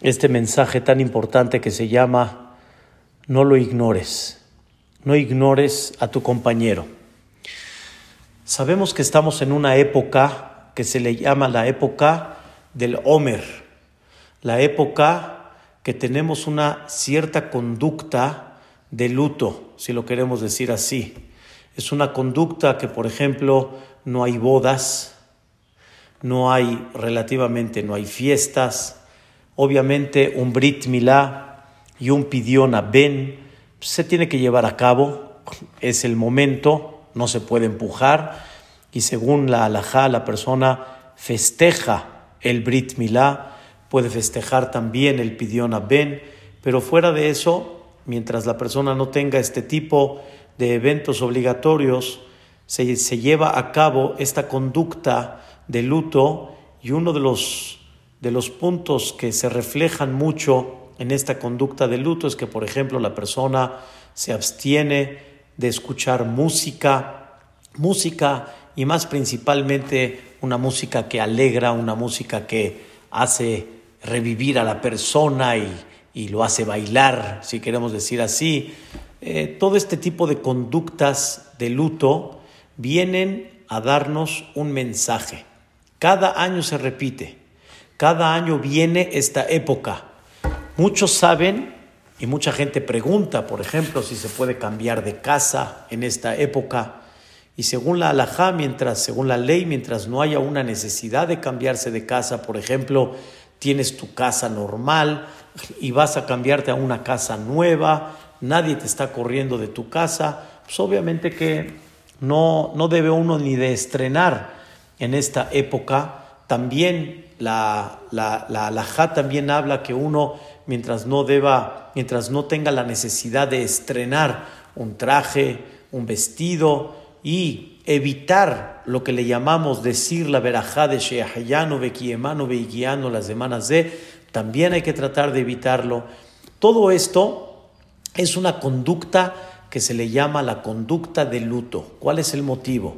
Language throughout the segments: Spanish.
este mensaje tan importante que se llama No lo ignores, no ignores a tu compañero. Sabemos que estamos en una época que se le llama la época del Homer, la época que tenemos una cierta conducta de luto, si lo queremos decir así. Es una conducta que, por ejemplo, no hay bodas, no hay relativamente, no hay fiestas, obviamente un Brit Milá y un Pidión Ben se tiene que llevar a cabo, es el momento, no se puede empujar. Y según la halajá la persona festeja el Brit Milá, puede festejar también el Pidión Ben, pero fuera de eso, mientras la persona no tenga este tipo de eventos obligatorios, se, se lleva a cabo esta conducta de luto y uno de los, de los puntos que se reflejan mucho en esta conducta de luto es que, por ejemplo, la persona se abstiene de escuchar música, música y más principalmente una música que alegra, una música que hace revivir a la persona y, y lo hace bailar, si queremos decir así. Eh, todo este tipo de conductas de luto vienen a darnos un mensaje. Cada año se repite, cada año viene esta época. Muchos saben y mucha gente pregunta, por ejemplo, si se puede cambiar de casa en esta época. Y según la halajá, mientras, según la ley, mientras no haya una necesidad de cambiarse de casa, por ejemplo, tienes tu casa normal y vas a cambiarte a una casa nueva, nadie te está corriendo de tu casa, pues obviamente que no, no debe uno ni de estrenar en esta época. También la, la, la también habla que uno, mientras no deba, mientras no tenga la necesidad de estrenar un traje, un vestido y evitar lo que le llamamos decir la verajá de Sheahayano, Bekiemano, Beigiano, las semanas de, también hay que tratar de evitarlo. Todo esto es una conducta que se le llama la conducta de luto. ¿Cuál es el motivo?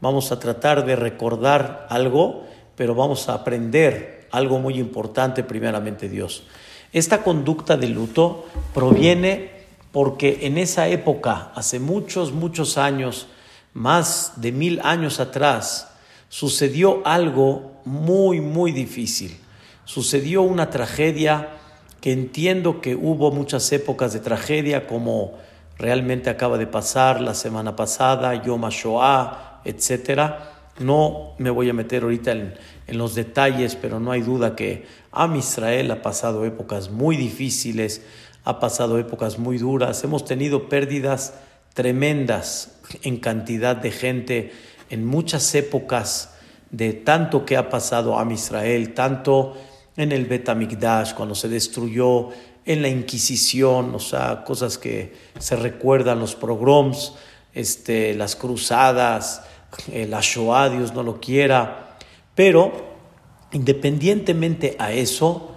Vamos a tratar de recordar algo, pero vamos a aprender algo muy importante primeramente Dios. Esta conducta de luto proviene porque en esa época, hace muchos, muchos años, más de mil años atrás, sucedió algo muy, muy difícil. Sucedió una tragedia que entiendo que hubo muchas épocas de tragedia, como realmente acaba de pasar la semana pasada, Yom HaShoah, etcétera. No me voy a meter ahorita en, los detalles, pero no hay duda que Am Israel ha pasado épocas muy difíciles, ha pasado épocas muy duras, hemos tenido pérdidas tremendas en cantidad de gente en muchas épocas de tanto que ha pasado Am Israel, tanto en el Betamigdash, cuando se destruyó, en la Inquisición, o sea, cosas que se recuerdan, los pogroms, este, las cruzadas, la Shoah, Dios no lo quiera, pero independientemente a eso,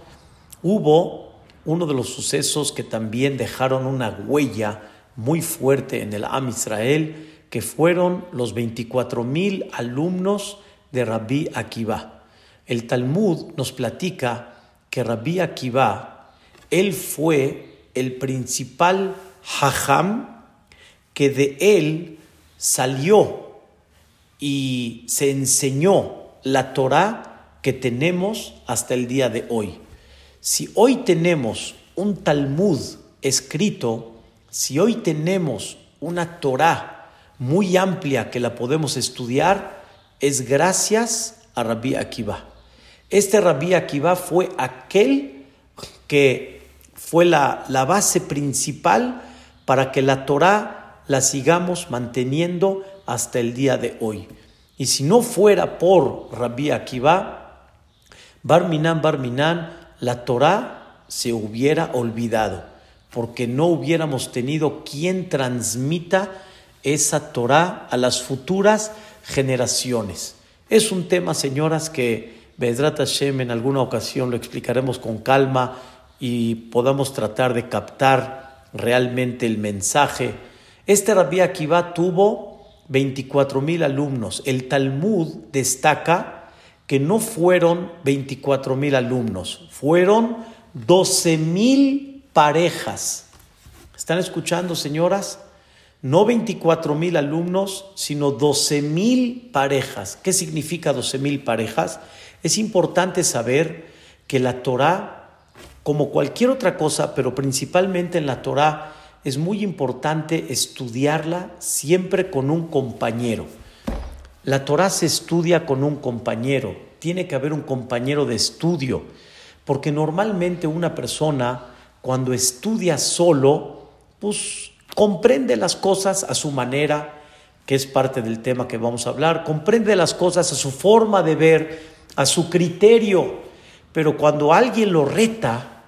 hubo uno de los sucesos que también dejaron una huella muy fuerte en el Am Israel, que fueron los 24 mil alumnos de Rabbi Akiva. El Talmud nos platica que Rabbi Akiva, él fue el principal hajam que de él salió y se enseñó la Torah que tenemos hasta el día de hoy. Si hoy tenemos un Talmud escrito, si hoy tenemos una Torah muy amplia que la podemos estudiar, es gracias a Rabbi Akiva. Este Rabbi Akiva fue aquel que fue la, la base principal para que la Torah la sigamos manteniendo hasta el día de hoy. Y si no fuera por Rabbi Akiva, Barminan, Barminan, la Torah se hubiera olvidado, porque no hubiéramos tenido quien transmita esa Torah a las futuras generaciones. Es un tema, señoras, que Bedrat Hashem en alguna ocasión lo explicaremos con calma y podamos tratar de captar realmente el mensaje. Este Rabbi Akiva tuvo 24 mil alumnos. El Talmud destaca que no fueron 24 mil alumnos, fueron 12 mil parejas. ¿Están escuchando, señoras? No 24 mil alumnos, sino 12 mil parejas. ¿Qué significa 12 mil parejas? Es importante saber que la Torah, como cualquier otra cosa, pero principalmente en la Torah, es muy importante estudiarla siempre con un compañero. La Torah se estudia con un compañero, tiene que haber un compañero de estudio, porque normalmente una persona cuando estudia solo, pues comprende las cosas a su manera, que es parte del tema que vamos a hablar, comprende las cosas a su forma de ver, a su criterio, pero cuando alguien lo reta,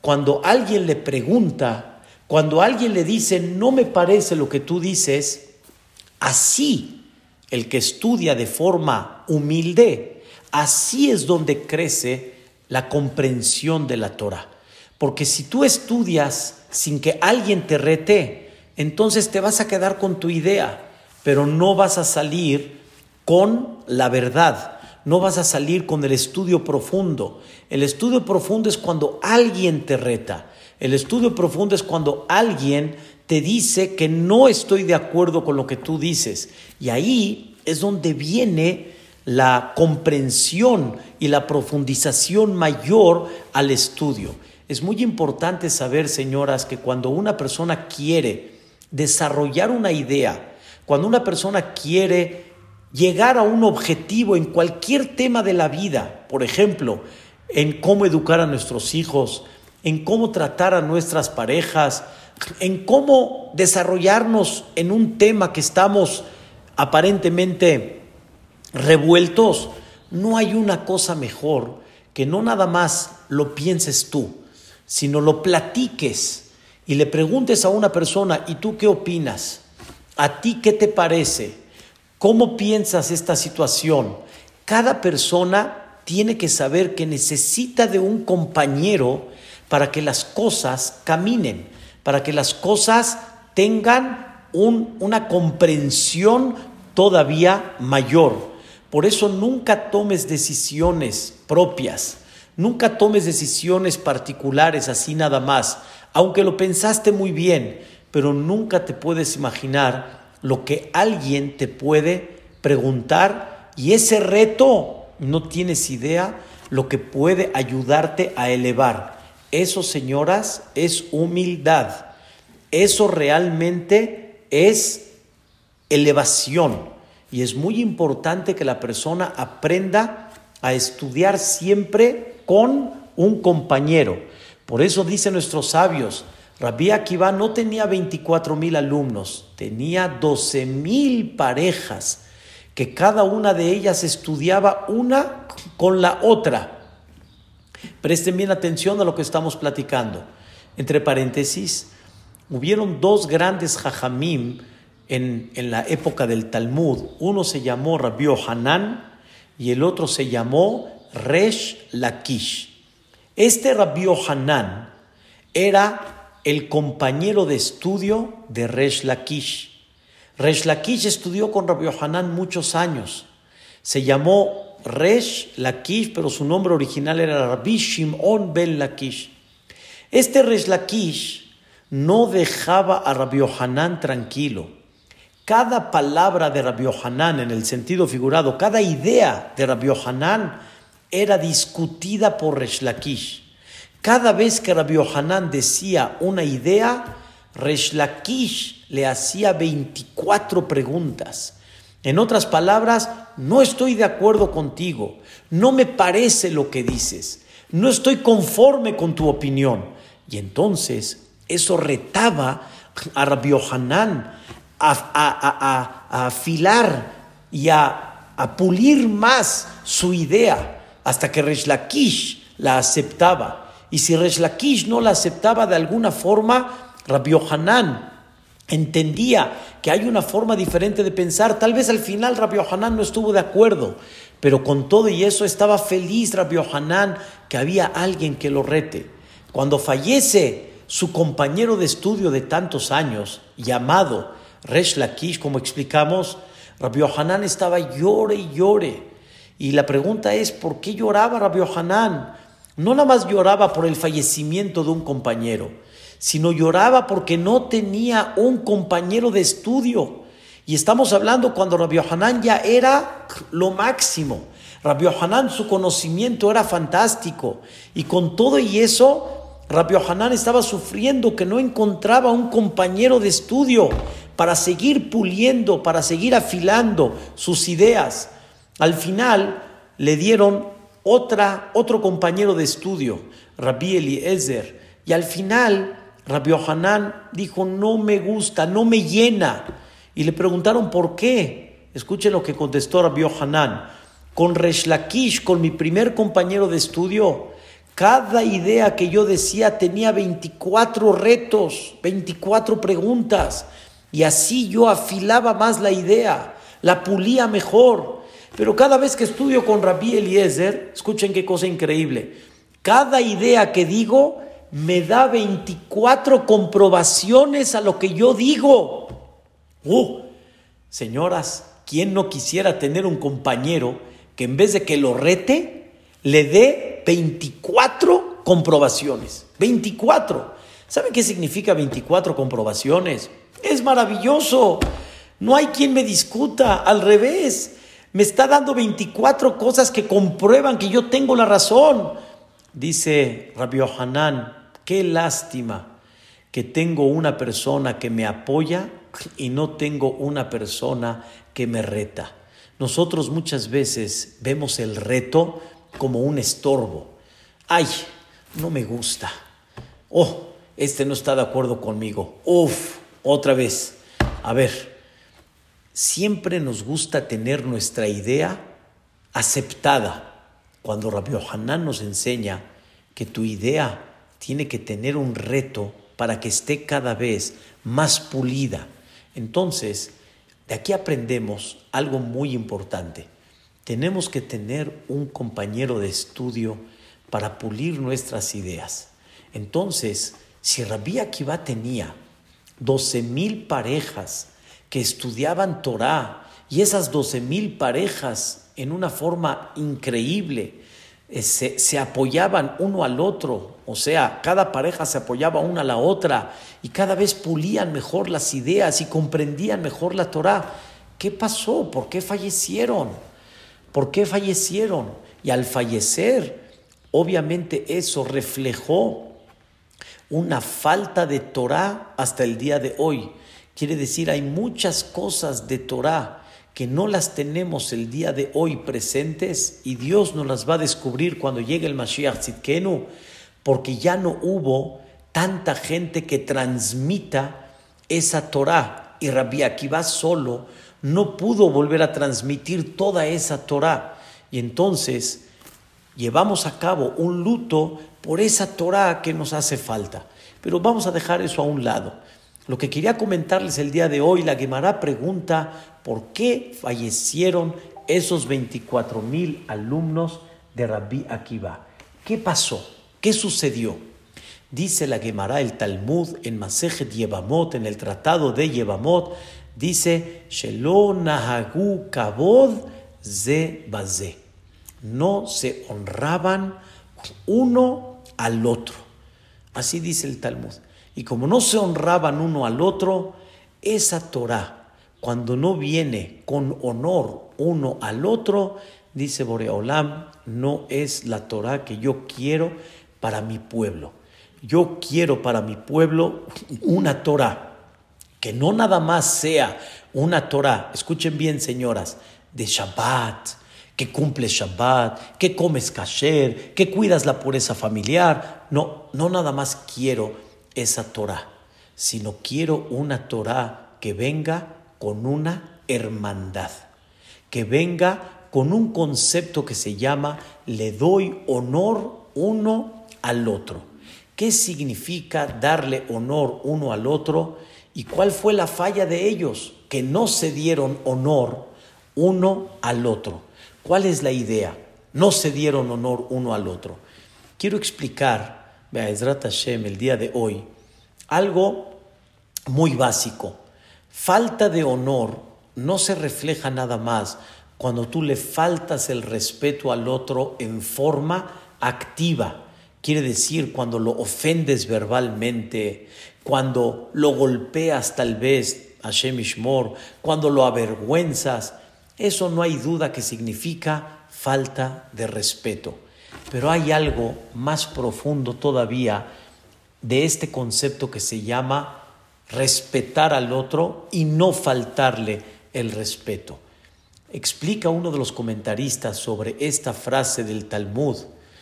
cuando alguien le pregunta, cuando alguien le dice, no me parece lo que tú dices, así el que estudia de forma humilde, así es donde crece la comprensión de la Torah. Porque si tú estudias sin que alguien te rete, entonces te vas a quedar con tu idea, pero no vas a salir con la verdad, no vas a salir con el estudio profundo. El estudio profundo es cuando alguien te reta. El estudio profundo es cuando alguien te dice que no estoy de acuerdo con lo que tú dices. Y ahí es donde viene la comprensión y la profundización mayor al estudio. Es muy importante saber, señoras, que cuando una persona quiere desarrollar una idea, cuando una persona quiere llegar a un objetivo en cualquier tema de la vida, por ejemplo, en cómo educar a nuestros hijos, en cómo tratar a nuestras parejas, en cómo desarrollarnos en un tema que estamos aparentemente revueltos, no hay una cosa mejor que no nada más lo pienses tú, sino lo platiques y le preguntes a una persona, ¿y tú qué opinas? ¿A ti qué te parece? ¿Cómo piensas esta situación? Cada persona tiene que saber que necesita de un compañero para que las cosas caminen, para que las cosas tengan una comprensión todavía mayor. Por eso nunca tomes decisiones propias, nunca tomes decisiones particulares así nada más, aunque lo pensaste muy bien, pero nunca te puedes imaginar lo que alguien te puede preguntar y ese reto no tienes idea lo que puede ayudarte a elevar. Eso, señoras, es humildad. Eso realmente es elevación. Y es muy importante que la persona aprenda a estudiar siempre con un compañero. Por eso dicen nuestros sabios, Rabbi Akiva no tenía 24 mil alumnos, tenía 12 mil parejas, que cada una de ellas estudiaba una con la otra. Presten bien atención a lo que estamos platicando. Entre paréntesis, hubieron dos grandes jajamim en, la época del Talmud. Uno se llamó Rabbi Hanan y el otro se llamó Resh Lakish. Este Rabbi Hanan era el compañero de estudio de Resh Lakish. Resh Lakish estudió con Rabbi Hanan muchos años. Se llamó Resh Lakish, pero su nombre original era Rabbi Shimon ben Lakish. Este Resh Lakish no dejaba a Rabbi Yohanan tranquilo. Cada palabra de Rabbi Yohanan en el sentido figurado, cada idea de Rabbi Yohanan era discutida por Resh Lakish. Cada vez que Rabbi Yohanan decía una idea, Resh Lakish le hacía 24 preguntas. En otras palabras, no estoy de acuerdo contigo, no me parece lo que dices, no estoy conforme con tu opinión. Y entonces eso retaba a Rabbi Hanan a, afilar y a, pulir más su idea hasta que Resh Lakish la aceptaba. Y si Resh Lakish no la aceptaba de alguna forma, Rabbi Hanan entendía que hay una forma diferente de pensar. Tal vez al final Rabbi Hanan no estuvo de acuerdo, pero con todo y eso estaba feliz Rabbi Hanan que había alguien que lo rete. Cuando fallece su compañero de estudio de tantos años, llamado Resh Lakish, como explicamos, Rabbi Hanan estaba llore y llore. Y la pregunta es, ¿por qué lloraba Rabbi Hanan? no nada más lloraba por el fallecimiento de un compañero, sino lloraba porque no tenía un compañero de estudio. Y estamos hablando cuando Rabbi Hanan ya era lo máximo. Rabbi Hanan, su conocimiento era fantástico. Y con todo y eso, Rabbi Hanan estaba sufriendo que no encontraba un compañero de estudio para seguir puliendo, para seguir afilando sus ideas. Al final le dieron otra, otro compañero de estudio, Rabbi Eliezer. Y al final, Rabbi Hanan dijo, no me gusta, no me llena. Y le preguntaron por qué. Escuchen lo que contestó Rabbi Hanan con Resh con mi primer compañero de estudio, cada idea que yo decía tenía 24 retos, 24 preguntas, y así yo afilaba más la idea, la pulía mejor. Pero cada vez que estudio con Rabbi Eliezer, escuchen qué cosa increíble, cada idea que digo me da 24 comprobaciones a lo que yo digo. Uh, señoras, ¿quién no quisiera tener un compañero que en vez de que lo rete, le dé 24 comprobaciones. 24. ¿Saben qué significa 24 comprobaciones? Es maravilloso. No hay quien me discuta. Al revés. Me está dando 24 cosas que comprueban que yo tengo la razón. Dice Rabbi Hanan, qué lástima que tengo una persona que me apoya y no tengo una persona que me reta. Nosotros muchas veces vemos el reto como un estorbo. Ay, no me gusta. Oh, este no está de acuerdo conmigo. Uf, otra vez. A ver, siempre nos gusta tener nuestra idea aceptada. Cuando Rabbi Hanan nos enseña que tu idea tiene que tener un reto para que esté cada vez más pulida. Entonces, de aquí aprendemos algo muy importante. Tenemos que tener un compañero de estudio para pulir nuestras ideas. Entonces, si Rabí Akiva tenía 12 mil parejas que estudiaban Torah y esas 12 mil parejas en una forma increíble eh, se, apoyaban uno al otro, o sea, cada pareja se apoyaba una a la otra y cada vez pulían mejor las ideas y comprendían mejor la Torah. ¿Qué pasó? ¿Por qué fallecieron? ¿Por qué fallecieron? Y al fallecer, obviamente eso reflejó una falta de Torah hasta el día de hoy. Quiere decir, hay muchas cosas de Torah que no las tenemos el día de hoy presentes y Dios nos las va a descubrir cuando llegue el Mashiach Tzidkenu, porque ya no hubo tanta gente que transmita esa Torah y Rabbi Akiva solo no pudo volver a transmitir toda esa Torah y entonces llevamos a cabo un luto por esa Torah que nos hace falta. Pero vamos a dejar eso a un lado. Lo que quería comentarles el día de hoy, la Gemara pregunta por qué fallecieron esos 24 mil alumnos de Rabbi Akiva. ¿Qué pasó? ¿Qué sucedió? Dice la Gemara, el Talmud, en Masejet Yevamot, en el Tratado de Yevamot, dice, Shelo Kabod Ze Baze. No se honraban uno al otro. Así dice el Talmud. Y como no se honraban uno al otro, esa Torah, cuando no viene con honor uno al otro, dice Boreolam, no es la Torah que yo quiero para mi pueblo. Yo quiero para mi pueblo una Torah que no nada más sea una Torah, escuchen bien señoras, de Shabbat, que cumple Shabbat, que comes kasher, que cuidas la pureza familiar. No, no nada más quiero esa Torah, sino quiero una Torah que venga con una hermandad, que venga con un concepto que se llama le doy honor uno al otro. ¿Qué significa darle honor uno al otro? ¿Y cuál fue la falla de ellos? Que no se dieron honor uno al otro. ¿Cuál es la idea? No se dieron honor uno al otro. Quiero explicar Be'ezrat Hashem el día de hoy, algo muy básico. Falta de honor no se refleja nada más cuando tú le faltas el respeto al otro en forma activa. quiere decir cuando lo ofendes verbalmente, cuando lo golpeas tal vez, Hashem Ishmor, cuando lo avergüenzas, eso no hay duda que significa falta de respeto. Pero hay algo más profundo todavía de este concepto que se llama respetar al otro y no faltarle el respeto. Explica uno de los comentaristas sobre esta frase del Talmud,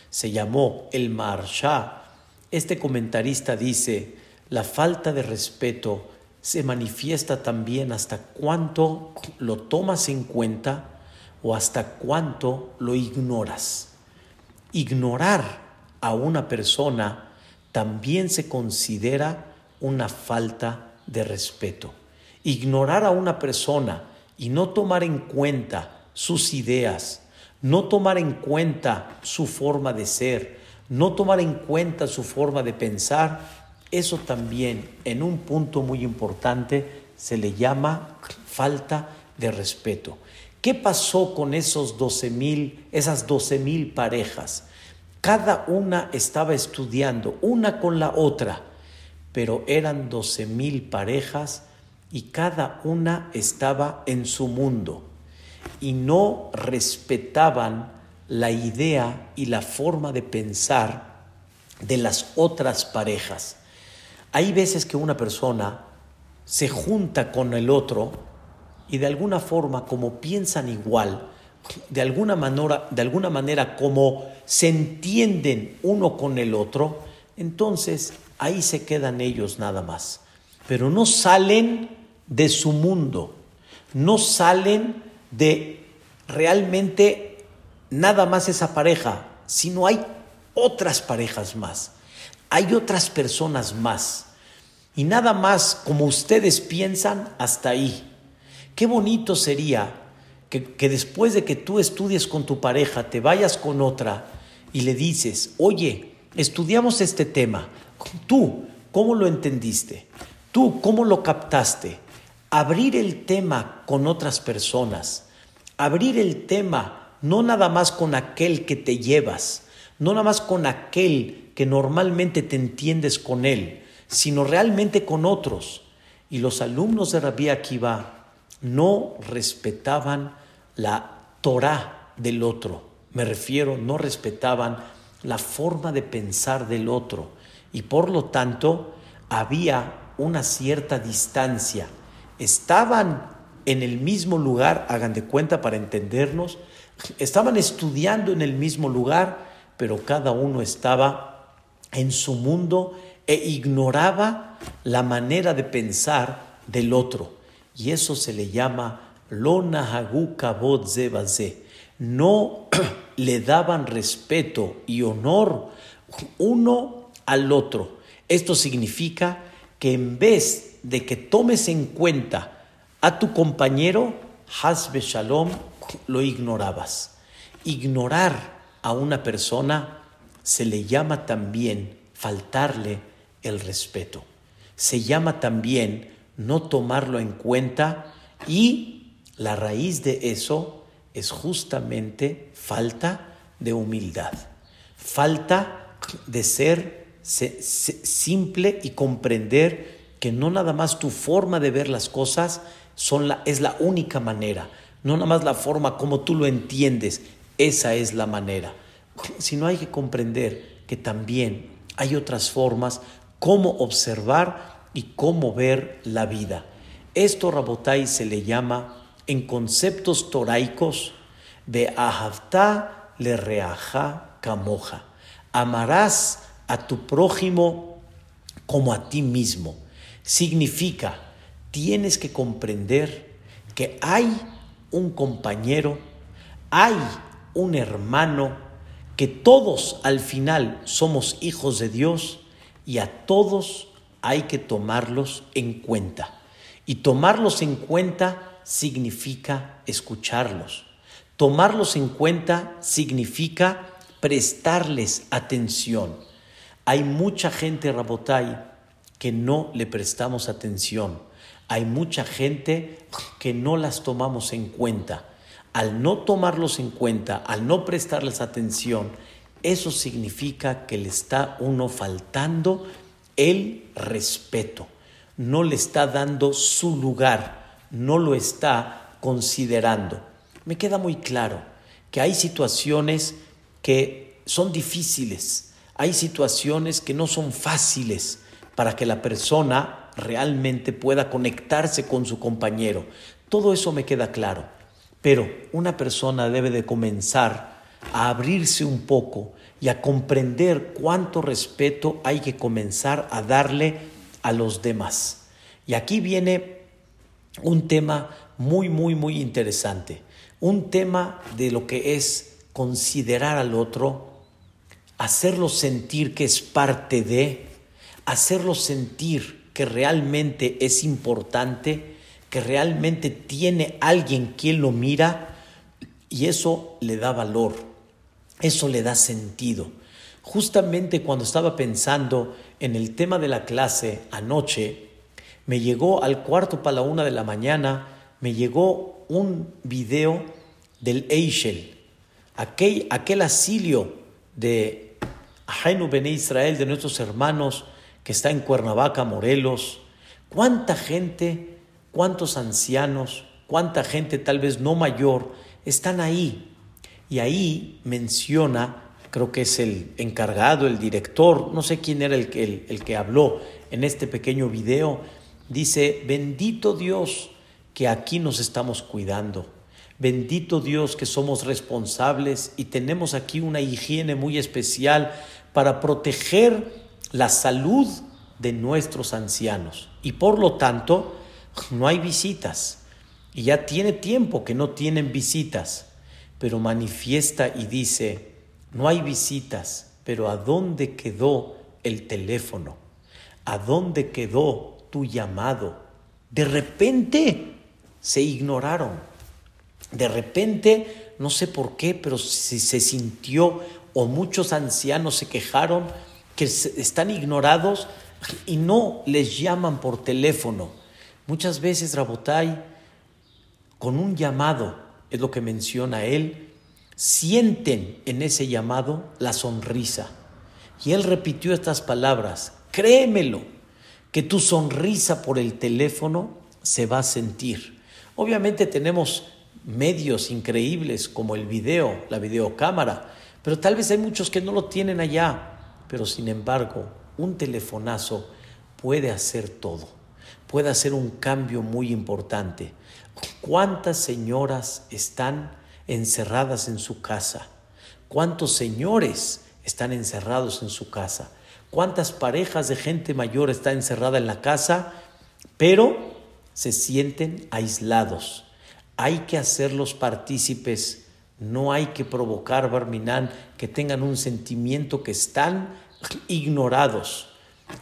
se llamó el Maharsha. Este comentarista dice, la falta de respeto se manifiesta también hasta cuánto lo tomas en cuenta o hasta cuánto lo ignoras. Ignorar a una persona también se considera una falta de respeto. Ignorar a una persona y no tomar en cuenta sus ideas, no tomar en cuenta su forma de ser, no tomar en cuenta su forma de pensar, eso también en un punto muy importante se le llama falta de respeto. ¿Qué pasó con esos 12 mil, esas 12 mil parejas? Cada una estaba estudiando, una con la otra, pero eran 12 mil parejas y cada una estaba en su mundo y no respetaban la idea y la forma de pensar de las otras parejas. Hay veces que una persona se junta con el otro y de alguna forma, como piensan igual, de alguna manera, de alguna manera como se entienden uno con el otro, entonces ahí se quedan ellos nada más. Pero no salen de su mundo, no salen de realmente nada más esa pareja, sino hay otras parejas más, hay otras personas más. Y nada más como ustedes piensan, hasta ahí. Qué bonito sería que, después de que tú estudies con tu pareja, te vayas con otra y le dices, oye, estudiamos este tema, tú, ¿cómo lo entendiste? Tú, ¿cómo lo captaste? Abrir el tema con otras personas abrir el tema no nada más con aquel que te llevas, no nada más con aquel que normalmente te entiendes con él, sino realmente con otros. Y los alumnos de Rabbi Akiva no respetaban la Torah del otro. Me refiero, no respetaban la forma de pensar del otro. Y por lo tanto, había una cierta distancia. Estaban en el mismo lugar, hagan de cuenta para entendernos, estaban estudiando en el mismo lugar, pero cada uno estaba en su mundo e ignoraba la manera de pensar del otro. Y eso se le llama lona No le daban respeto y honor uno al otro. Esto significa que en vez de que tomes en cuenta a tu compañero, Hasbe Shalom, lo ignorabas. Ignorar a una persona se le llama también faltarle el respeto. Se llama también no tomarlo en cuenta y la raíz de eso es justamente falta de humildad, falta de ser simple y comprender que no nada más tu forma de ver las cosas es la única manera, no nada más la forma como tú lo entiendes, esa es la manera. Sino hay que comprender que también hay otras formas cómo observar y cómo ver la vida. Esto, Rabotai, se le llama en conceptos toraicos de ahavta le reaja camoja. Amarás a tu prójimo como a ti mismo. Significa tienes que comprender que hay un compañero, hay un hermano, que todos al final somos hijos de Dios y a todos hay que tomarlos en cuenta. Y tomarlos en cuenta significa escucharlos. Tomarlos en cuenta significa prestarles atención. Hay mucha gente, Rabotai, que no le prestamos atención hay mucha gente que no las tomamos en cuenta. Al no tomarlos en cuenta, al no prestarles atención, eso significa que le está uno faltando el respeto, no le está dando su lugar, no lo está considerando. Me queda muy claro que hay situaciones que son difíciles, hay situaciones que no son fáciles para que la persona realmente pueda conectarse con su compañero. Todo eso me queda claro, pero una persona debe de comenzar a abrirse un poco y a comprender cuánto respeto hay que comenzar a darle a los demás. Y aquí viene un tema muy, muy, muy interesante. Un tema de lo que es considerar al otro, hacerlo sentir que es parte de, hacerlo sentir que realmente es importante, que realmente tiene alguien quien lo mira y eso le da valor eso le da sentido. Justamente cuando estaba pensando en el tema de la clase anoche, me llegó al cuarto para la una de la mañana, me llegó un video del Eichel, aquel, aquel asilio de Ajainu Bene Israel, de nuestros hermanos, que está en Cuernavaca, Morelos. ¿Cuánta gente, cuántos ancianos, cuánta gente tal vez no mayor están ahí y ahí menciona, creo que es el encargado, el director, no sé quién era el que, el, que habló en este pequeño video, dice, bendito Dios que aquí nos estamos cuidando. Bendito Dios que somos responsables y tenemos aquí una higiene muy especial para proteger la salud de nuestros ancianos. Y por lo tanto, no hay visitas. Y ya tiene tiempo que no tienen visitas pero manifiesta y dice, no hay visitas, pero ¿a dónde quedó el teléfono? ¿A dónde quedó tu llamado? De repente se ignoraron. De repente, no sé por qué, pero se, se sintió o muchos ancianos se quejaron que están ignorados y no les llaman por teléfono. Muchas veces, Rabotai, con un llamado, es lo que menciona él, sienten en ese llamado la sonrisa. Y él repitió estas palabras, créemelo, que tu sonrisa por el teléfono se va a sentir. Obviamente tenemos medios increíbles como el video, la videocámara, pero tal vez hay muchos que no lo tienen allá. Pero sin embargo, un telefonazo puede hacer todo, puede hacer un cambio muy importante. ¿Cuántas señoras están encerradas en su casa? ¿Cuántos señores están encerrados en su casa? ¿Cuántas parejas de gente mayor están encerrada en la casa, pero se sienten aislados? Hay que hacerlos partícipes, no hay que provocar, Barminán, que tengan un sentimiento que están ignorados.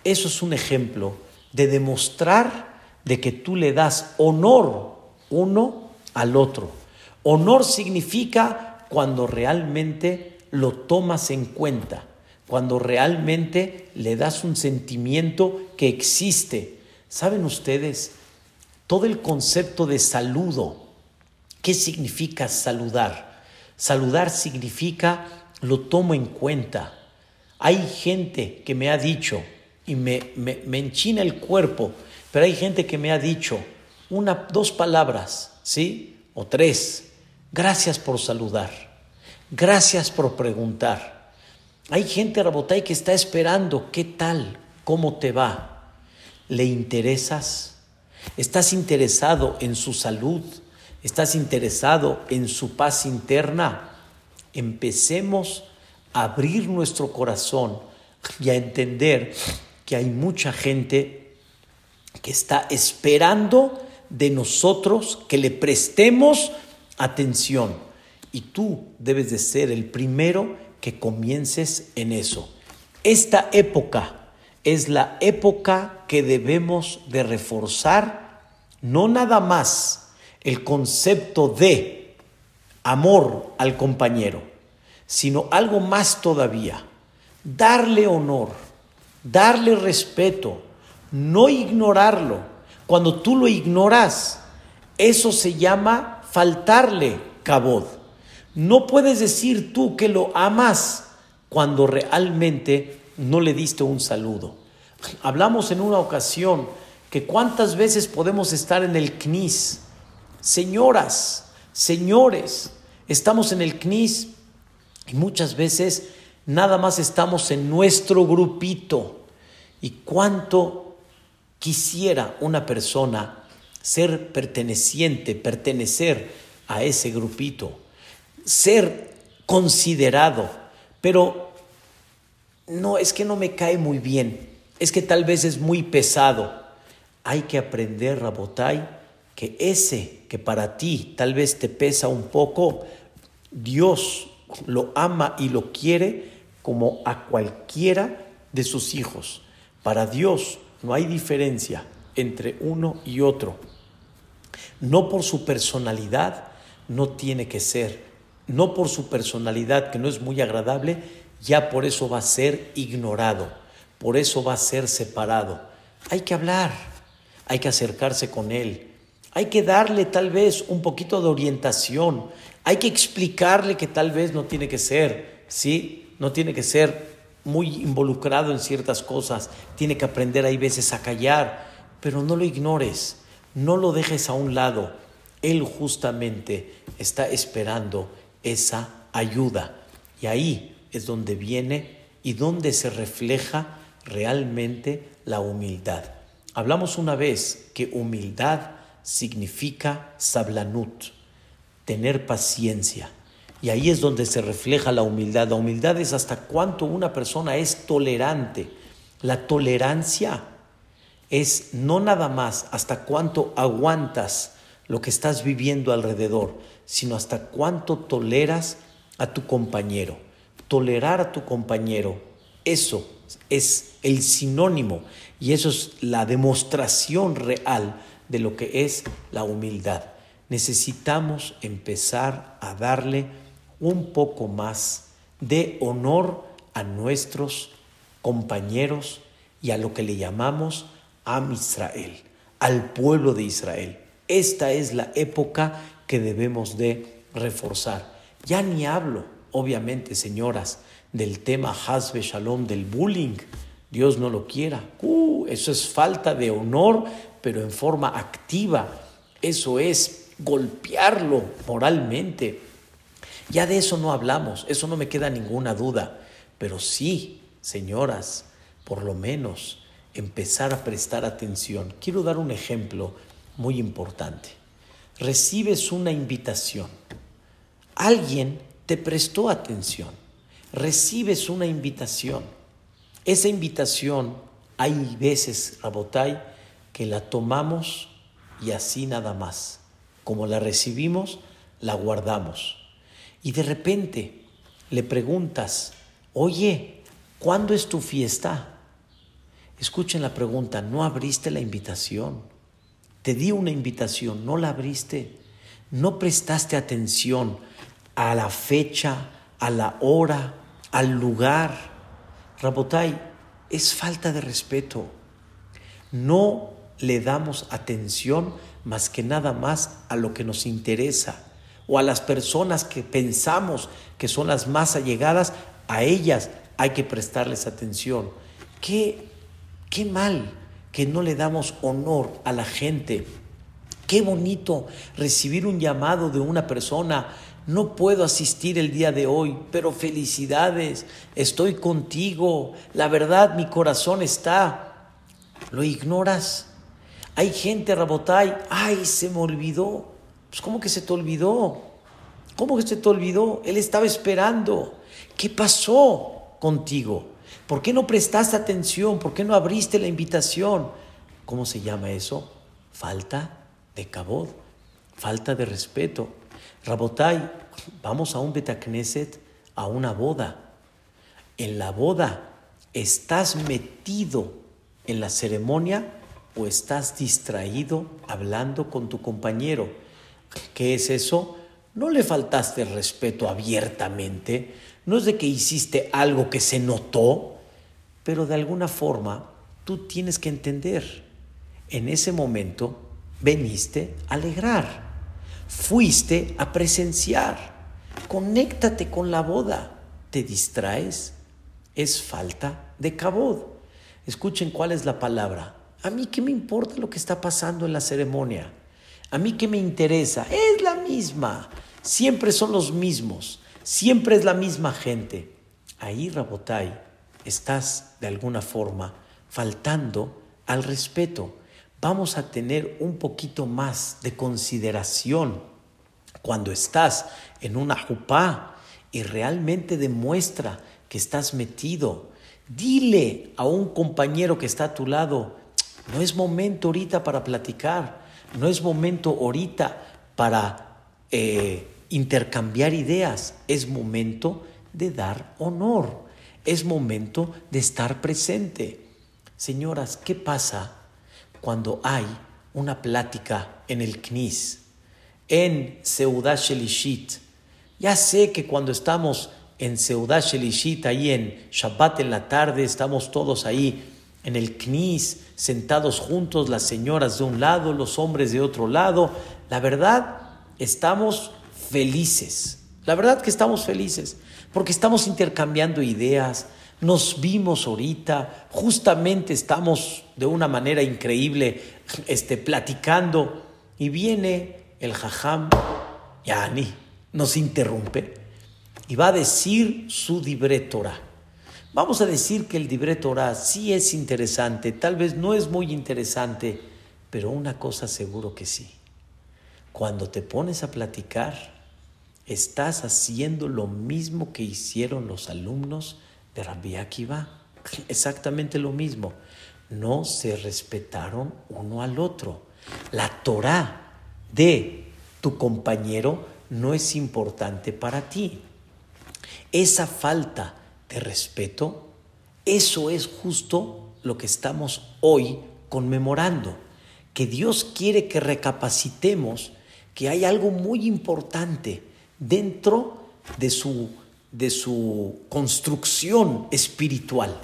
Eso es un ejemplo de demostrar de que tú le das honor uno al otro. Honor significa cuando realmente lo tomas en cuenta, cuando realmente le das un sentimiento que existe. ¿Saben ustedes? Todo el concepto de saludo, ¿qué significa saludar? Saludar significa lo tomo en cuenta. Hay gente que me ha dicho, y me, me, enchina el cuerpo, pero hay gente que me ha dicho, una, dos palabras, ¿sí? O tres. Gracias por saludar. Gracias por preguntar. Hay gente, Rabotay, que está esperando, ¿qué tal? ¿Cómo te va? ¿Le interesas? ¿Estás interesado en su salud? ¿Estás interesado en su paz interna? Empecemos a abrir nuestro corazón y a entender que hay mucha gente que está esperando de nosotros que le prestemos atención. Y tú debes de ser el primero que comiences en eso. Esta época es la época que debemos de reforzar, no nada más el concepto de amor al compañero, sino algo más todavía, darle honor, darle respeto, no ignorarlo cuando tú lo ignoras, eso se llama faltarle cabod. No puedes decir tú que lo amas cuando realmente no le diste un saludo. Hablamos en una ocasión que cuántas veces podemos estar en el CNIS. Señoras, señores, estamos en el CNIS y muchas veces nada más estamos en nuestro grupito. ¿Y cuánto quisiera una persona ser perteneciente, pertenecer a ese grupito, ser considerado? Pero no, es que no me cae muy bien, es que tal vez es muy pesado. Hay que aprender, Rabotai, que ese que para ti tal vez te pesa un poco, Dios lo ama y lo quiere como a cualquiera de sus hijos. Para Dios no hay diferencia entre uno y otro. No por su personalidad no tiene que ser, no por su personalidad que no es muy agradable, ya por eso va a ser ignorado, por eso va a ser separado. Hay que hablar, hay que acercarse con él, hay que darle tal vez un poquito de orientación, hay que explicarle que tal vez no tiene que ser, ¿sí? no tiene que ser muy involucrado en ciertas cosas, tiene que aprender hay veces a callar, pero no lo ignores, no lo dejes a un lado. Él justamente está esperando esa ayuda. Y ahí es donde viene y donde se refleja realmente la humildad. Hablamos una vez que humildad significa sablanut, tener paciencia. Y ahí es donde se refleja la humildad. La humildad es hasta cuánto una persona es tolerante. La tolerancia es no nada más hasta cuánto aguantas lo que estás viviendo alrededor, sino hasta cuánto toleras a tu compañero. Tolerar a tu compañero, eso es el sinónimo y eso es la demostración real de lo que es la humildad. Necesitamos empezar a darle un poco más de honor a nuestros compañeros y a lo que le llamamos Am Israel, al pueblo de Israel. Esta es la época que debemos de reforzar. Ya ni hablo, obviamente, señoras, del tema Hasbe Shalom, del bullying. Dios no lo quiera. Uh, eso es falta de honor, pero en forma activa. Eso es golpearlo moralmente. Ya de eso no hablamos, eso no me queda ninguna duda, pero sí, señoras, por lo menos empezar a prestar atención. Quiero dar un ejemplo muy importante. Recibes una invitación, alguien te prestó atención, recibes una invitación. Esa invitación, hay veces, Rabotai, que la tomamos y así nada más. Como la recibimos, la guardamos y de repente le preguntas, oye, ¿cuándo es tu fiesta? Escuchen la pregunta, ¿no abriste la invitación? Te di una invitación, no la abriste, no prestaste atención a la fecha, a la hora, al lugar. Rabotai, es falta de respeto. No le damos atención más que nada más a lo que nos interesa o a las personas que pensamos que son las más allegadas, a ellas hay que prestarles atención. Qué, qué mal que no le damos honor a la gente. Qué bonito recibir un llamado de una persona. No puedo asistir el día de hoy, pero felicidades, estoy contigo. La verdad, mi corazón está. ¿Lo ignoras? Hay gente, Rabotay, ay, se me olvidó. Pues ¿cómo que se te olvidó? ¿Cómo que se te olvidó? Él estaba esperando. ¿Qué pasó contigo? ¿Por qué no prestaste atención? ¿Por qué no abriste la invitación? ¿Cómo se llama eso? Falta de cabod, falta de respeto. Rabotai, vamos a un Betacneset, a una boda. En la boda, ¿estás metido en la ceremonia o estás distraído hablando con tu compañero? ¿Qué es eso? No le faltaste respeto abiertamente, no es de que hiciste algo que se notó, pero de alguna forma tú tienes que entender, en ese momento veniste a alegrar, fuiste a presenciar, conéctate con la boda, te distraes, es falta de cabod. Escuchen cuál es la palabra. A mí qué me importa lo que está pasando en la ceremonia. A mí qué me interesa. Es la misma. Siempre son los mismos. Siempre es la misma gente. Ahí, Rabotai, estás de alguna forma faltando al respeto. Vamos a tener un poquito más de consideración cuando estás en una jupá y realmente demuestra que estás metido. Dile a un compañero que está a tu lado, no es momento ahorita para platicar, no es momento ahorita para eh, intercambiar ideas, es momento de dar honor, es momento de estar presente. Señoras, ¿qué pasa cuando hay una plática en el CNIS, en Seudah Shelishit? Ya sé que cuando estamos en Seudah Shelishit, ahí en Shabbat en la tarde, estamos todos ahí en el CNIS, sentados juntos, las señoras de un lado, los hombres de otro lado. La verdad, estamos felices. La verdad que estamos felices, porque estamos intercambiando ideas, nos vimos ahorita, justamente estamos de una manera increíble este, platicando y viene el jajam, Yani, nos interrumpe y va a decir su libretora. Vamos a decir que el Dibre Torah sí es interesante, tal vez no es muy interesante, pero una cosa seguro que sí. Cuando te pones a platicar, estás haciendo lo mismo que hicieron los alumnos de Rabbi Akiva. Exactamente lo mismo. No se respetaron uno al otro. La Torah de tu compañero no es importante para ti. Esa falta de respeto, eso es justo lo que estamos hoy conmemorando, que Dios quiere que recapacitemos que hay algo muy importante dentro de su, de su construcción espiritual.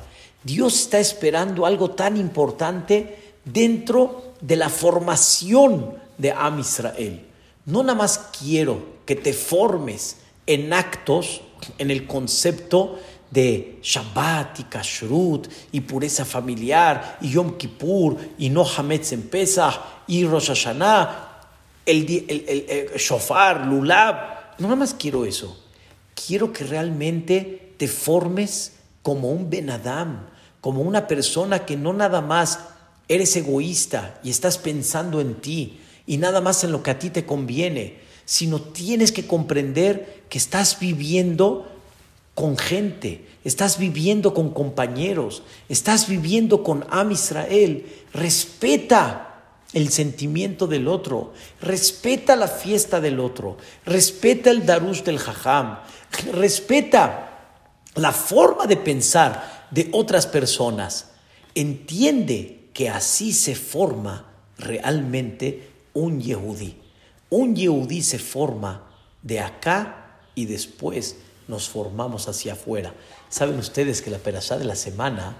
Dios está esperando algo tan importante dentro de la formación de Am Israel. No nada más quiero que te formes en actos, en el concepto de Shabbat y Kashrut y pureza familiar y Yom Kippur y no Hametz en Pesach y Rosh Hashanah, el, el, Shofar, Lulab. No nada más quiero eso. Quiero que realmente te formes como un Benadam, como una persona que no nada más eres egoísta y estás pensando en ti y nada más en lo que a ti te conviene, sino tienes que comprender que estás viviendo con gente, estás viviendo con compañeros, estás viviendo con Am Israel. Respeta el sentimiento del otro, respeta la fiesta del otro, respeta el darush del jajam, respeta la forma de pensar de otras personas. Entiende que así se forma realmente un yehudí. Un yehudí se forma de acá y después nos formamos hacia afuera. Saben ustedes que la perashá de la semana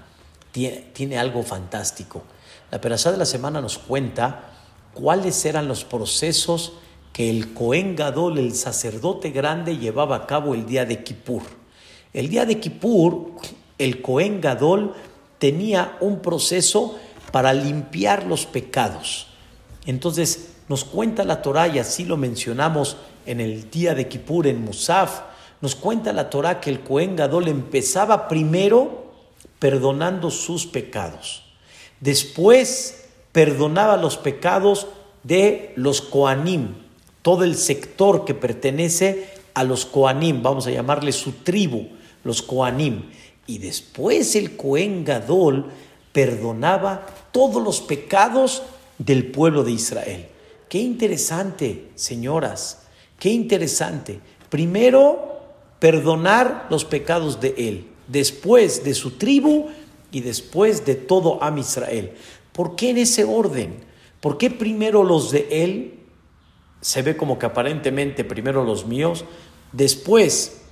tiene, algo fantástico. La perashá de la semana nos cuenta cuáles eran los procesos que el Cohen Gadol, el sacerdote grande, llevaba a cabo el día de Kippur. El día de Kippur, el Cohen Gadol tenía un proceso para limpiar los pecados. Entonces, nos cuenta la Torah, y así lo mencionamos en el día de Kippur en Musaf, nos cuenta la Torah que el Cohen Gadol empezaba primero perdonando sus pecados. Después perdonaba los pecados de los Koanim, todo el sector que pertenece a los Koanim, vamos a llamarle su tribu, los Koanim. Y después el Cohen Gadol perdonaba todos los pecados del pueblo de Israel. Qué interesante, señoras, qué interesante. Primero perdonar los pecados de él, después de su tribu y después de todo Am Israel. ¿Por qué en ese orden? ¿Por qué primero los de él? Se ve como que aparentemente primero los míos, después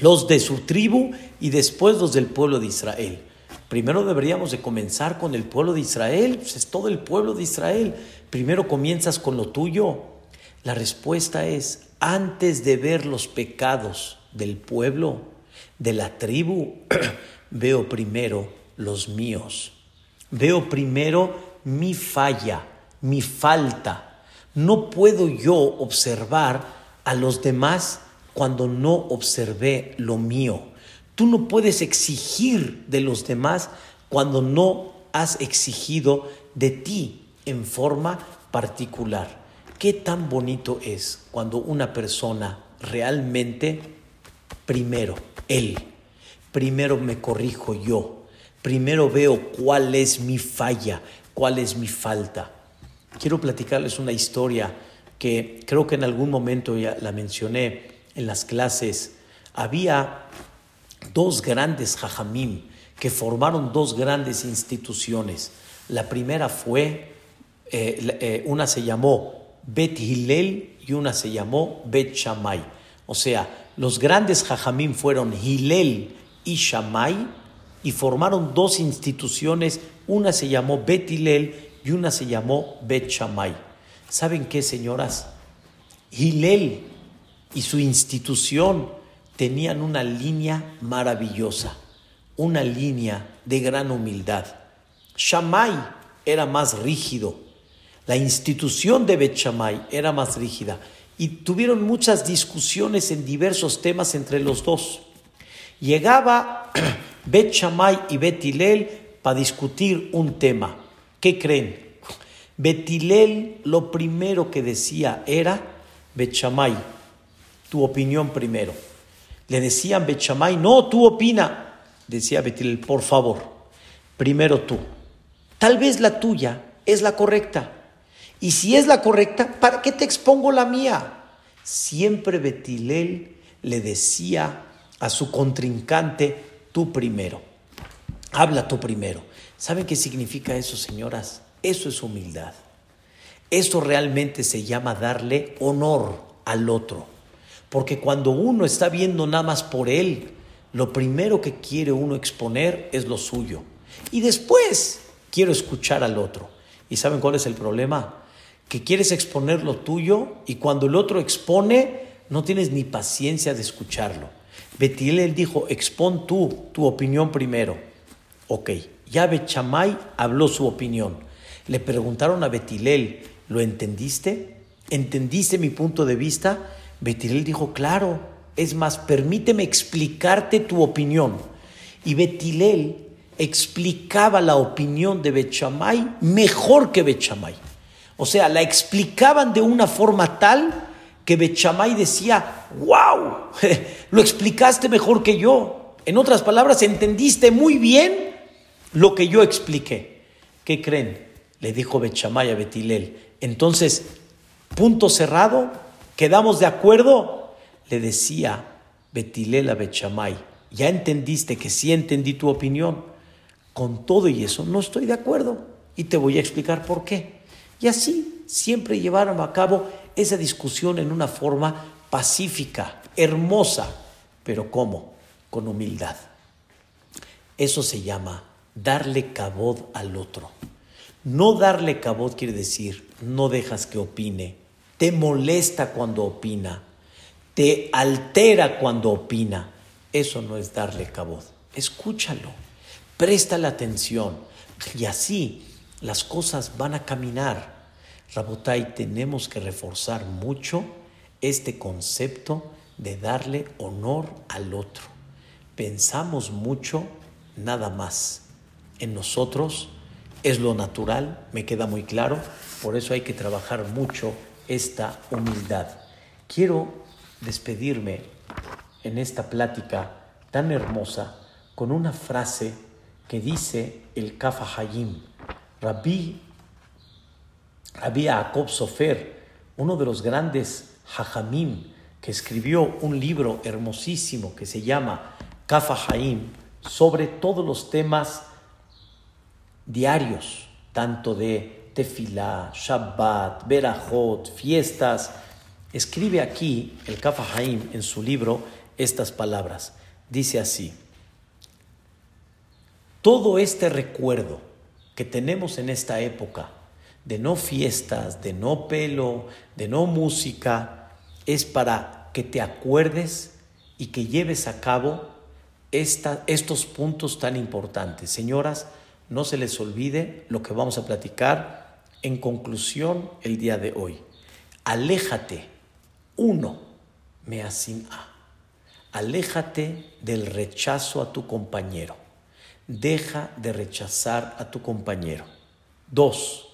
los de su tribu y después los del pueblo de Israel. Primero deberíamos de comenzar con el pueblo de Israel, pues es todo el pueblo de Israel. Primero comienzas con lo tuyo. La respuesta es, antes de ver los pecados del pueblo, de la tribu, veo primero los míos. Veo primero mi falla, mi falta. No puedo yo observar a los demás cuando no observé lo mío. Tú no puedes exigir de los demás cuando no has exigido de ti en forma particular. Qué tan bonito es cuando una persona realmente, primero, él, primero me corrijo yo, primero veo cuál es mi falla, cuál es mi falta. Quiero platicarles una historia que creo que en algún momento ya la mencioné en las clases. Había dos grandes jajamim que formaron dos grandes instituciones. La primera fue, eh, eh, una se llamó Bet Hillel y una se llamó Bet Shammai. O sea, los grandes jajamim fueron Hillel y Shammai y formaron dos instituciones. Una se llamó Bet y una se llamó Bet Shammai. ¿Saben qué, señoras? Hillel y su institución tenían una línea maravillosa, una línea de gran humildad. Shammai era más rígido, la institución de Bet Shammai era más rígida y tuvieron muchas discusiones en diversos temas entre los dos. Llegaba Bet Shammai y Bet para discutir un tema. ¿Qué creen? Betilel lo primero que decía era, Bechamay, tu opinión primero. Le decían Bechamay, no, tú opina. Decía Betilel, por favor, primero tú. Tal vez la tuya es la correcta. Y si es la correcta, ¿para qué te expongo la mía? Siempre Betilel le decía a su contrincante, tú primero. Habla tú primero. ¿Saben qué significa eso, señoras? Eso es humildad. Eso realmente se llama darle honor al otro. Porque cuando uno está viendo nada más por él, lo primero que quiere uno exponer es lo suyo. Y después quiero escuchar al otro. ¿Y saben cuál es el problema? Que quieres exponer lo tuyo y cuando el otro expone, no tienes ni paciencia de escucharlo. Betiel dijo, expon tú tu opinión primero. Ok, ya Bechamay habló su opinión. Le preguntaron a Betilel, ¿lo entendiste? ¿Entendiste mi punto de vista? Betilel dijo, claro, es más, permíteme explicarte tu opinión. Y Betilel explicaba la opinión de Bechamay mejor que Bechamay. O sea, la explicaban de una forma tal que Bechamay decía, wow, lo explicaste mejor que yo. En otras palabras, entendiste muy bien lo que yo expliqué. ¿Qué creen? Le dijo Bechamay a Betilel. Entonces, punto cerrado, quedamos de acuerdo. Le decía Betilel a Bechamay, ya entendiste que sí entendí tu opinión. Con todo y eso no estoy de acuerdo y te voy a explicar por qué. Y así siempre llevaron a cabo esa discusión en una forma pacífica, hermosa, pero ¿cómo? Con humildad. Eso se llama darle cabod al otro. No darle cabod quiere decir no dejas que opine, te molesta cuando opina, te altera cuando opina. Eso no es darle cabod. Escúchalo, la atención y así las cosas van a caminar. Rabotai, tenemos que reforzar mucho este concepto de darle honor al otro. Pensamos mucho nada más en nosotros es lo natural, me queda muy claro, por eso hay que trabajar mucho esta humildad. Quiero despedirme en esta plática tan hermosa con una frase que dice el Kafa Hayim, Rabbi, Rabbi Jacob Sofer, uno de los grandes Hajamim, que escribió un libro hermosísimo que se llama Kafa Hayim, sobre todos los temas diarios, tanto de tefilá, Shabbat, Berajot, fiestas. Escribe aquí el Kafa Haim en su libro estas palabras. Dice así: Todo este recuerdo que tenemos en esta época de no fiestas, de no pelo, de no música, es para que te acuerdes y que lleves a cabo estos puntos tan importantes. Señoras, no se les olvide lo que vamos a platicar en conclusión el día de hoy. Aléjate, uno, me asin a. Aléjate del rechazo a tu compañero. Deja de rechazar a tu compañero. Dos,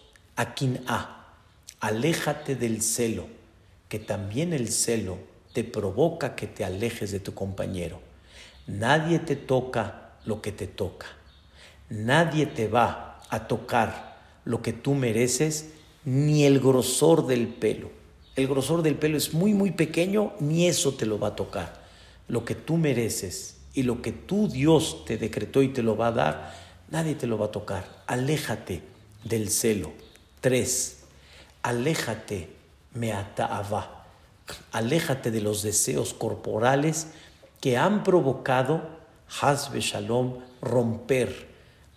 quien a. Aléjate del celo, que también el celo te provoca que te alejes de tu compañero. Nadie te toca lo que te toca. Nadie te va a tocar lo que tú mereces, ni el grosor del pelo. El grosor del pelo es muy, muy pequeño, ni eso te lo va a tocar. Lo que tú mereces y lo que tú Dios te decretó y te lo va a dar, nadie te lo va a tocar. Aléjate del celo. Tres, aléjate, me ata'ava. Aléjate de los deseos corporales que han provocado, Hazbe Shalom, romper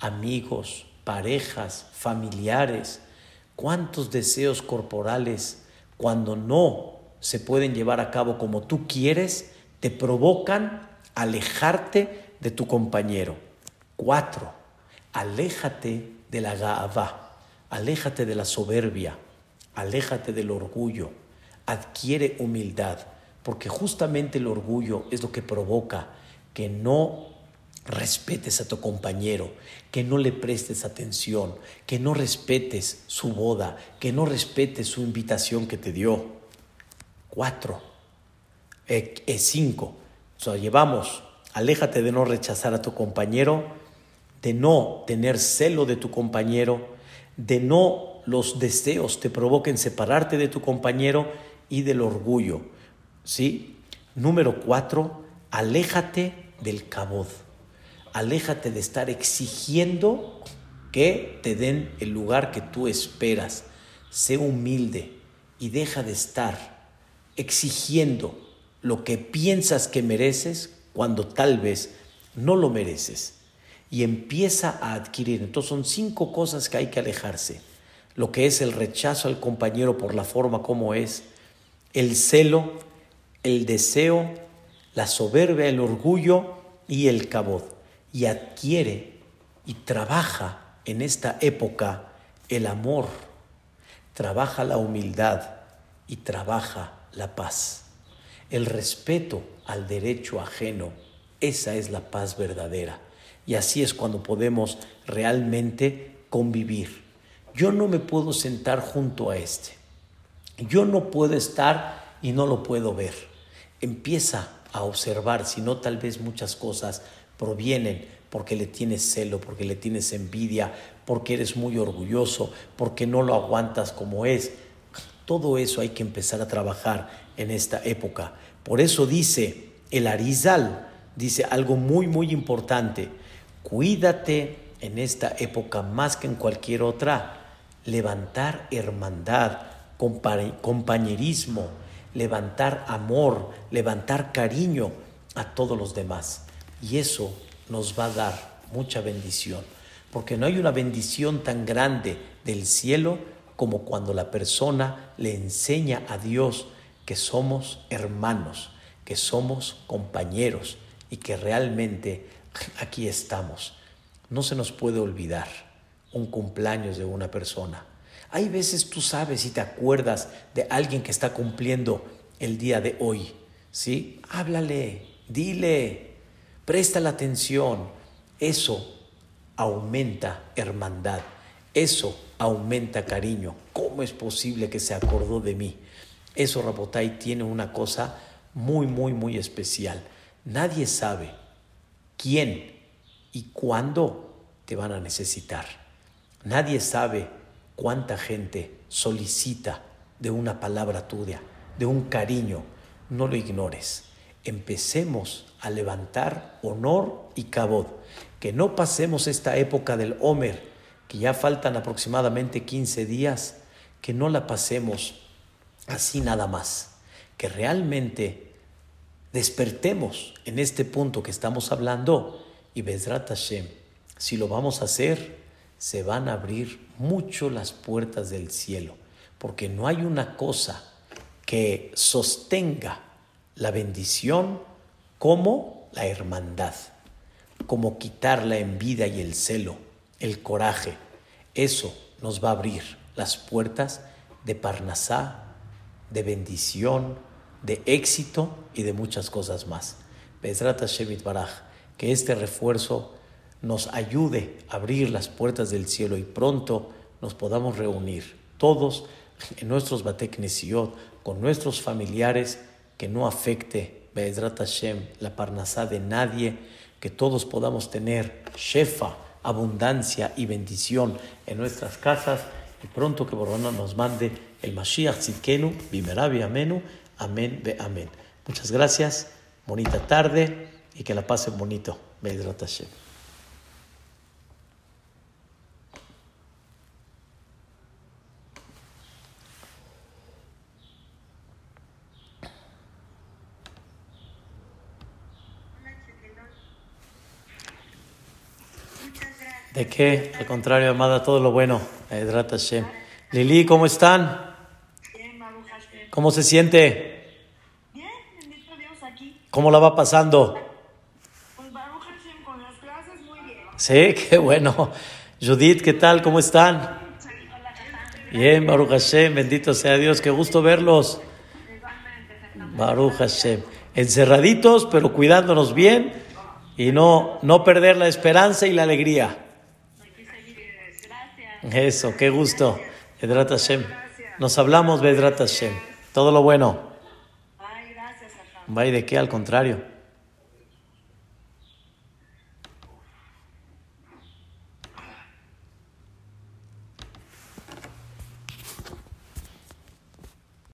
amigos, parejas, familiares. ¿Cuántos deseos corporales, cuando no se pueden llevar a cabo como tú quieres, te provocan alejarte de tu compañero? Cuatro, aléjate de la gaavá, aléjate de la soberbia, aléjate del orgullo, adquiere humildad, porque justamente el orgullo es lo que provoca que no respetes a tu compañero, que no le prestes atención, que no respetes su boda, que no respetes su invitación que te dio. Cuatro. Eh, es cinco. O sea, llevamos, aléjate de no rechazar a tu compañero, de no tener celo de tu compañero, de no los deseos te provoquen separarte de tu compañero y del orgullo. ¿Sí? Número cuatro, aléjate del cabod aléjate de estar exigiendo que te den el lugar que tú esperas. Sé humilde y deja de estar exigiendo lo que piensas que mereces cuando tal vez no lo mereces. Y empieza a adquirir. Entonces son cinco cosas que hay que alejarse. Lo que es el rechazo al compañero por la forma como es, el celo, el deseo, la soberbia, el orgullo y el cabot y adquiere y trabaja en esta época el amor, trabaja la humildad y trabaja la paz. El respeto al derecho ajeno, esa es la paz verdadera. Y así es cuando podemos realmente convivir. Yo no me puedo sentar junto a este. Yo no puedo estar y no lo puedo ver. Empieza a observar, si no tal vez muchas cosas provienen porque le tienes celo, porque le tienes envidia, porque eres muy orgulloso, porque no lo aguantas como es. Todo eso hay que empezar a trabajar en esta época. Por eso dice el Arizal, dice algo muy, muy importante. Cuídate en esta época más que en cualquier otra. Levantar hermandad, compañerismo, levantar amor, levantar cariño a todos los demás. Y eso nos va a dar mucha bendición, porque no hay una bendición tan grande del cielo como cuando la persona le enseña a Dios que somos hermanos, que somos compañeros y que realmente aquí estamos. No se nos puede olvidar un cumpleaños de una persona. Hay veces tú sabes y te acuerdas de alguien que está cumpliendo el día de hoy, ¿sí? Háblale, dile, Presta la atención. Eso aumenta hermandad. Eso aumenta cariño. ¿Cómo es posible que se acordó de mí? Eso, Rabotai, tiene una cosa muy, muy, muy especial. Nadie sabe quién y cuándo te van a necesitar. Nadie sabe cuánta gente solicita de una palabra tuya, de un cariño. No lo ignores empecemos a levantar honor y cabod. Que no pasemos esta época del Homer, que ya faltan aproximadamente 15 días, que no la pasemos así nada más. Que realmente despertemos en este punto que estamos hablando y Bezrat Hashem, si lo vamos a hacer, se van a abrir mucho las puertas del cielo, porque no hay una cosa que sostenga la bendición como la hermandad. como quitar la envidia y el celo, el coraje. Eso nos va a abrir las puertas de Parnasá, de bendición, de éxito y de muchas cosas más. Bezrat Shemit Baraj, que este refuerzo nos ayude a abrir las puertas del cielo y pronto nos podamos reunir todos en nuestros Bateknesiot, con nuestros familiares, que no afecte Bezrat Hashem la parnasá de nadie, que todos podamos tener shefa, abundancia y bendición en nuestras casas y pronto que Borona nos mande el Mashiach Tzidkenu, Bimerabi Amenu, Amén, Be Amén. Muchas gracias, bonita tarde y que la pasen bonito. Bezrat Hashem. ¿De qué? Al contrario, amada, todo lo bueno. Edrat Hashem. Lili, ¿cómo están? ¿Cómo se siente? Bien, bendito Dios aquí. ¿Cómo la va pasando? Pues Baruch Hashem con las clases muy bien. Sí, qué bueno. Judith, ¿qué tal? ¿Cómo están? Bien, Baruch Hashem, bendito sea Dios, qué gusto verlos. Baruch Hashem. Encerraditos, pero cuidándonos bien y no, no perder la esperanza y la alegría. Eso, qué gusto. Bedrat Hashem. Nos hablamos, Bedrat Hashem. Todo lo bueno. Ay, gracias. Vaya de qué, al contrario.